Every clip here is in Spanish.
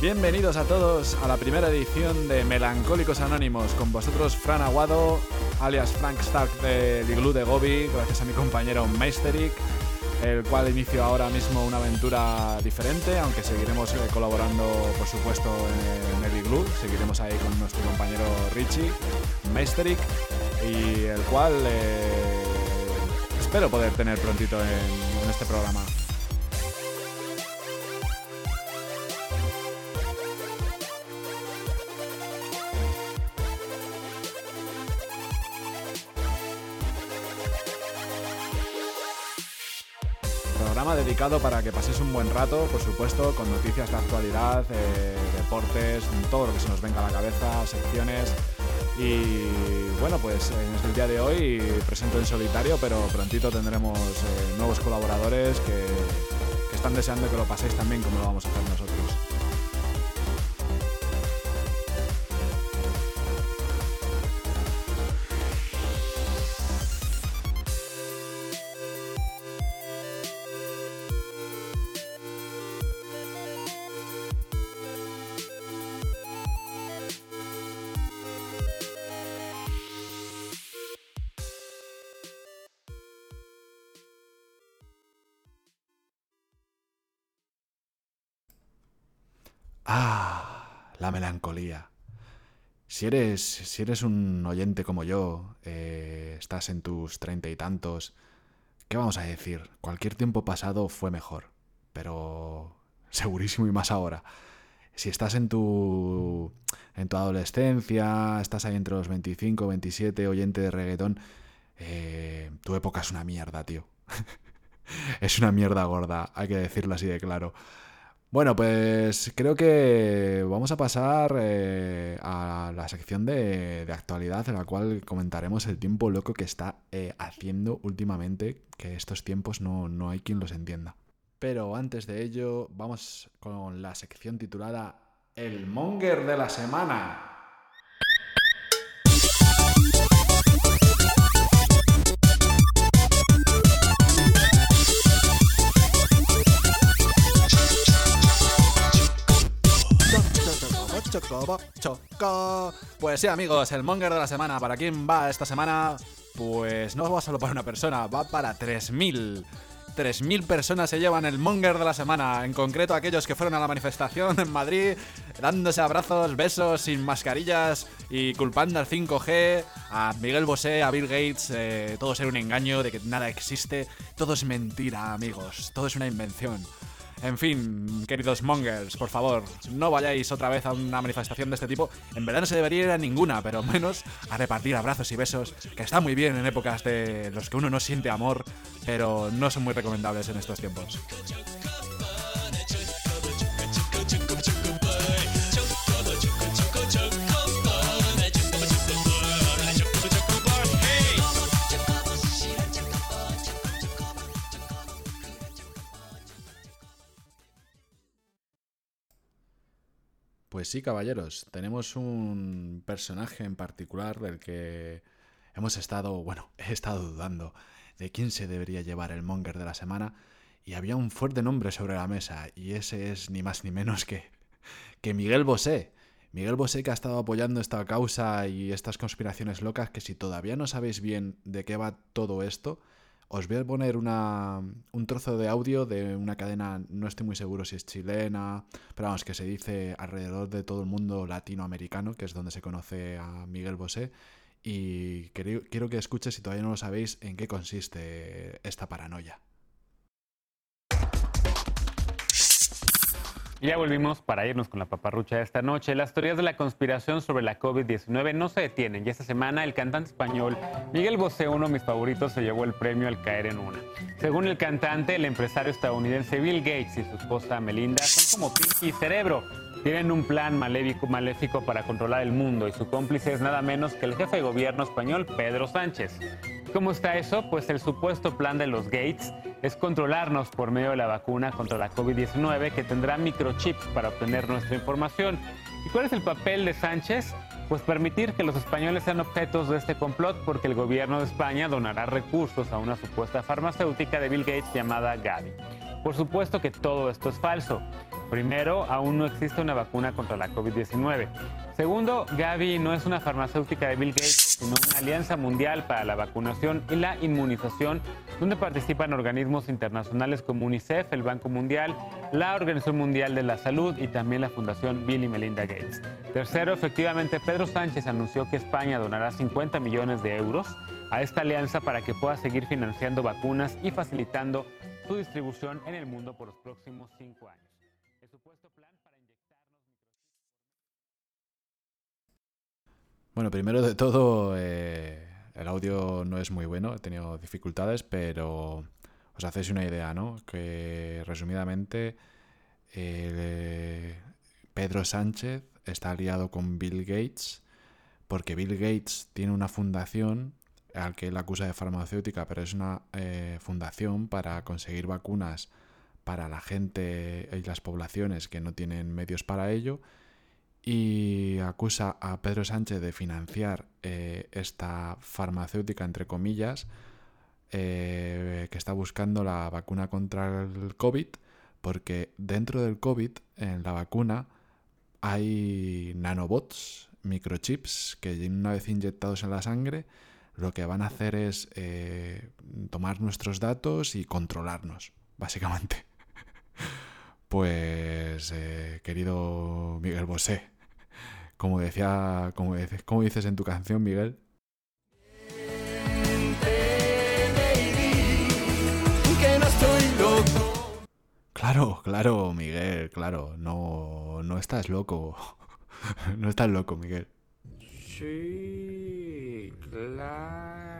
Bienvenidos a todos a la primera edición de Melancólicos Anónimos. Con vosotros, Fran Aguado, alias Frank Stark de Igloo de Gobi, gracias a mi compañero Meisterik, el cual inicio ahora mismo una aventura diferente, aunque seguiremos eh, colaborando, por supuesto, en el Igloo. Seguiremos ahí con nuestro compañero Richie, Meisterik, y el cual eh, espero poder tener prontito en este programa. Dedicado para que paséis un buen rato, por supuesto, con noticias de actualidad, eh, deportes, todo lo que se nos venga a la cabeza, secciones. Y bueno, pues en el día de hoy presento en solitario, pero prontito tendremos eh, nuevos colaboradores que están deseando que lo paséis también como lo vamos a hacer nosotros. La melancolía. Si eres, si eres un oyente como yo, eh, estás en tus treinta y tantos, ¿qué vamos a decir? Cualquier tiempo pasado fue mejor, pero segurísimo y más ahora. Si estás en tu, en tu adolescencia, estás ahí entre los 25, 27, oyente de reggaetón, eh, tu época es una mierda, tío. es una mierda gorda, hay que decirlo así de claro. Bueno, pues creo que vamos a pasar eh, a la sección de, actualidad en la cual comentaremos el tiempo loco que está eh, haciendo últimamente, que estos tiempos no, no hay quien los entienda. Pero antes de ello, vamos con la sección titulada El Monger de la Semana. Pues sí, amigos, el monger de la semana. ¿Para quién va esta semana? Pues no va solo para una persona, va para 3.000. 3.000 personas se llevan el monger de la semana, en concreto aquellos que fueron a la manifestación en Madrid, dándose abrazos, besos, sin mascarillas y culpando al 5G, a Miguel Bosé, a Bill Gates, eh, todo ser un engaño, de que nada existe, todo es mentira, amigos, todo es una invención. En fin, queridos mongers, por favor, no vayáis otra vez a una manifestación de este tipo. En verdad no se debería ir a ninguna, pero menos a repartir abrazos y besos, que está muy bien en épocas de los que uno no siente amor, pero no son muy recomendables en estos tiempos. Pues sí, caballeros, tenemos un personaje en particular del que hemos estado, bueno, he estado dudando de quién se debería llevar el monger de la semana y había un fuerte nombre sobre la mesa y ese es ni más ni menos que, que Miguel Bosé. Miguel Bosé que ha estado apoyando esta causa y estas conspiraciones locas que si todavía no sabéis bien de qué va todo esto, os voy a poner una, un trozo de audio de una cadena, no estoy muy seguro si es chilena, pero vamos, que se dice alrededor de todo el mundo latinoamericano, que es donde se conoce a Miguel Bosé. Y quiero, que escuches, si todavía no lo sabéis, en qué consiste esta paranoia. Ya volvimos para irnos con la paparrucha de esta noche. Las teorías de la conspiración sobre la COVID-19 no se detienen y esta semana el cantante español Miguel Bosé, uno de mis favoritos, se llevó el premio al caer en una. Según el cantante, el empresario estadounidense Bill Gates y su esposa Melinda son como Pinky y Cerebro. Tienen un plan maléfico, maléfico para controlar el mundo y su cómplice es nada menos que el jefe de gobierno español Pedro Sánchez. ¿Cómo está eso? Pues el supuesto plan de los Gates es controlarnos por medio de la vacuna contra la COVID-19 que tendrá microchips para obtener nuestra información. ¿Y cuál es el papel de Sánchez? Pues permitir que los españoles sean objetos de este complot porque el gobierno de España donará recursos a una supuesta farmacéutica de Bill Gates llamada Gavi. Por supuesto que todo esto es falso. Primero, aún no existe una vacuna contra la COVID-19. Segundo, Gavi no es una farmacéutica de Bill Gates, sino una alianza mundial para la vacunación y la inmunización, donde participan organismos internacionales como UNICEF, el Banco Mundial, la Organización Mundial de la Salud y también la Fundación Bill y Melinda Gates. Tercero, efectivamente, Pedro Sánchez anunció que España donará 50 millones de euros a esta alianza para que pueda seguir financiando vacunas y facilitando su distribución en el mundo por los próximos cinco años. El plan para Bueno, primero de todo, eh, el audio no es muy bueno, he tenido dificultades, pero os hacéis una idea, ¿no? Que resumidamente eh, Pedro Sánchez está aliado con Bill Gates porque Bill Gates tiene una fundación al que él acusa de farmacéutica, pero es una eh, fundación para conseguir vacunas para la gente y las poblaciones que no tienen medios para ello y acusa a Pedro Sánchez de financiar eh, esta farmacéutica, entre comillas, eh, que está buscando la vacuna contra el COVID, porque dentro del COVID, en la vacuna, hay nanobots, microchips, que una vez inyectados en la sangre, lo que van a hacer es eh, tomar nuestros datos y controlarnos, básicamente. Pues, querido Miguel Bosé, como decía, como, como dices en tu canción, Miguel. Claro, claro, Miguel, claro, no, no estás loco. no estás loco, Miguel. Sí, claro.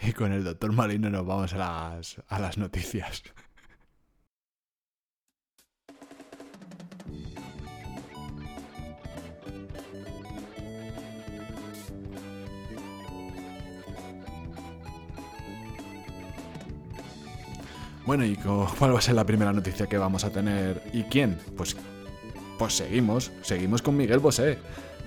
Y con el doctor Marino nos vamos a las, a las noticias. Bueno, ¿y cuál va a ser la primera noticia que vamos a tener? ¿Y quién? Pues, pues seguimos, seguimos con Miguel Bosé.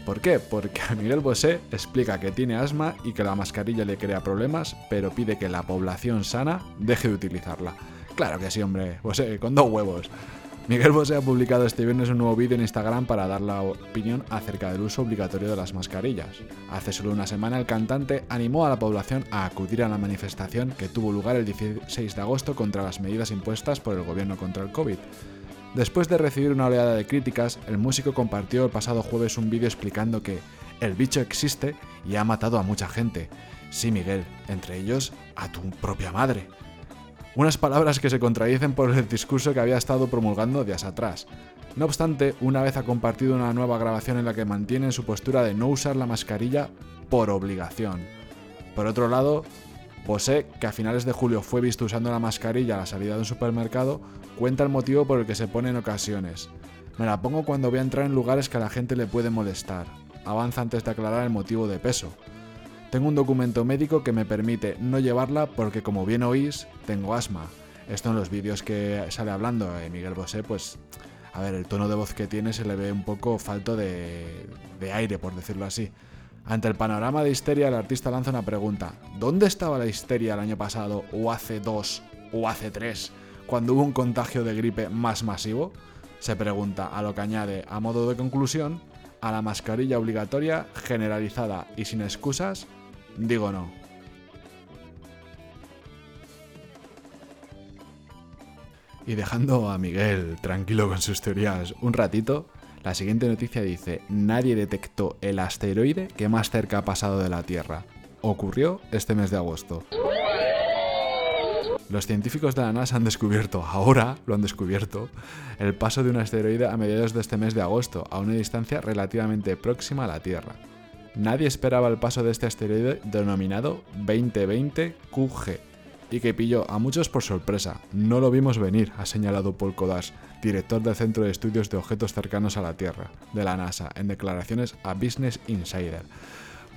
¿Por qué? Porque Miguel Bosé explica que tiene asma y que la mascarilla le crea problemas, pero pide que la población sana deje de utilizarla. Claro que sí, hombre, Bosé, con dos huevos. Miguel Bosé ha publicado este viernes un nuevo vídeo en Instagram para dar la opinión acerca del uso obligatorio de las mascarillas. Hace solo una semana el cantante animó a la población a acudir a la manifestación que tuvo lugar el 16 de agosto contra las medidas impuestas por el gobierno contra el COVID. Después de recibir una oleada de críticas, el músico compartió el pasado jueves un vídeo explicando que el bicho existe y ha matado a mucha gente. Sí, Miguel, entre ellos a tu propia madre. Unas palabras que se contradicen por el discurso que había estado promulgando días atrás. No obstante, una vez ha compartido una nueva grabación en la que mantiene su postura de no usar la mascarilla por obligación. Por otro lado, Bosé, que a finales de julio fue visto usando la mascarilla a la salida de un supermercado, cuenta el motivo por el que se pone en ocasiones. Me la pongo cuando voy a entrar en lugares que a la gente le puede molestar. Avanza antes de aclarar el motivo de peso. Tengo un documento médico que me permite no llevarla porque como bien oís, tengo asma. Esto en los vídeos que sale hablando de Miguel Bosé, pues a ver, el tono de voz que tiene se le ve un poco falto de, de aire, por decirlo así. Ante el panorama de histeria, el artista lanza una pregunta. ¿Dónde estaba la histeria el año pasado, o hace dos, o hace tres, cuando hubo un contagio de gripe más masivo? Se pregunta, a lo que añade, a modo de conclusión, a la mascarilla obligatoria, generalizada y sin excusas, Digo no. Y dejando a Miguel tranquilo con sus teorías un ratito, la siguiente noticia dice, nadie detectó el asteroide que más cerca ha pasado de la Tierra. Ocurrió este mes de agosto. Los científicos de la NASA han descubierto, ahora lo han descubierto, el paso de un asteroide a mediados de este mes de agosto, a una distancia relativamente próxima a la Tierra. Nadie esperaba el paso de este asteroide denominado 2020 QG y que pilló a muchos por sorpresa. No lo vimos venir, ha señalado Paul Kodas, director del Centro de Estudios de Objetos Cercanos a la Tierra, de la NASA, en declaraciones a Business Insider.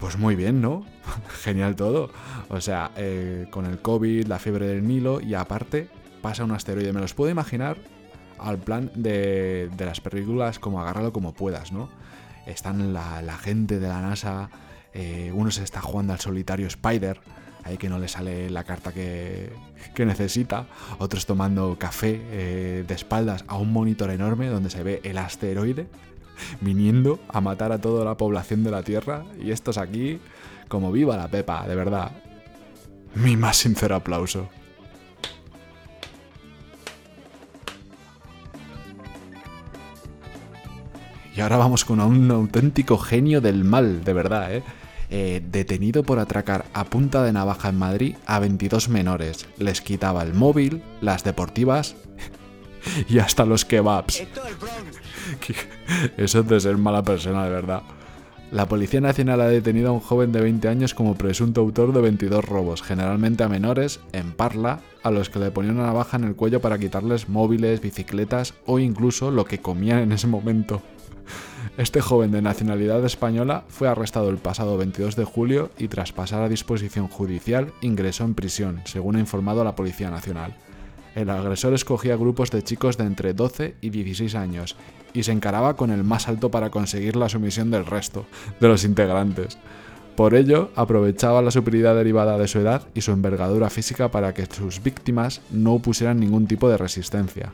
Pues muy bien, ¿no? Genial todo. O sea, eh, con el COVID, la fiebre del Nilo y aparte pasa un asteroide. Me los puedo imaginar al plan de, de las películas como agárralo como puedas, ¿no? Están la, gente de la NASA, eh, uno se está jugando al solitario Spider, ahí que no le sale la carta que, que necesita, otros tomando café eh, de espaldas a un monitor enorme donde se ve el asteroide viniendo a matar a toda la población de la Tierra y estos aquí como viva la Pepa, de verdad. Mi más sincero aplauso. Y ahora vamos con un auténtico genio del mal, de verdad, ¿eh? ¿eh? detenido por atracar a punta de navaja en Madrid a 22 menores. Les quitaba el móvil, las deportivas y hasta los kebabs. Eso es de ser mala persona, de verdad. La Policía Nacional ha detenido a un joven de 20 años como presunto autor de 22 robos, generalmente a menores, en Parla, a los que le ponían una navaja en el cuello para quitarles móviles, bicicletas o incluso lo que comían en ese momento. Este joven de nacionalidad española fue arrestado el pasado 22 de julio y tras pasar a disposición judicial ingresó en prisión, según ha informado la Policía Nacional. El agresor escogía grupos de chicos de entre 12 y 16 años y se encaraba con el más alto para conseguir la sumisión del resto de los integrantes. Por ello, aprovechaba la superioridad derivada de su edad y su envergadura física para que sus víctimas no opusieran ningún tipo de resistencia.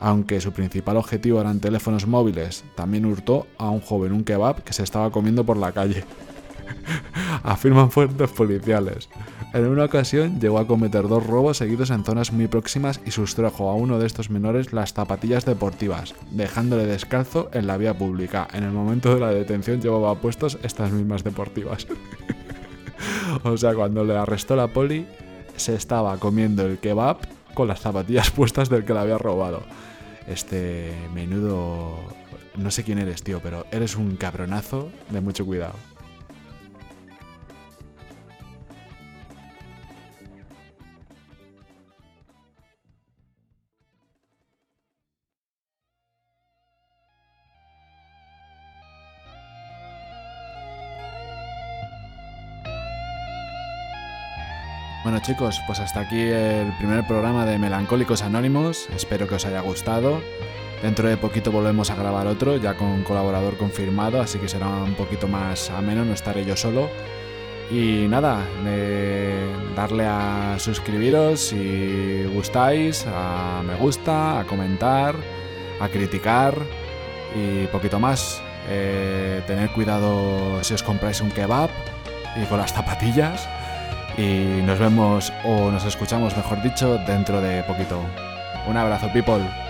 Aunque su principal objetivo eran teléfonos móviles, también hurtó a un joven un kebab que se estaba comiendo por la calle. Afirman fuentes policiales. En una ocasión llegó a cometer dos robos seguidos en zonas muy próximas y sustrajo a uno de estos menores las zapatillas deportivas, dejándole descalzo en la vía pública. En el momento de la detención llevaba puestos estas mismas deportivas. o sea, cuando le arrestó la poli, se estaba comiendo el kebab con las zapatillas puestas del que la había robado. Este menudo... No sé quién eres, tío, pero eres un cabronazo de mucho cuidado. Bueno chicos, pues hasta aquí el primer programa de Melancólicos Anónimos. Espero que os haya gustado. Dentro de poquito volvemos a grabar otro, ya con colaborador confirmado, así que será un poquito más ameno, no estaré yo solo. Y nada, darle a suscribiros si gustáis, a me gusta, a comentar, a criticar y poquito más. Eh, tener cuidado si os compráis un kebab y con las zapatillas y nos vemos o nos escuchamos, mejor dicho, dentro de poquito. Un abrazo, people.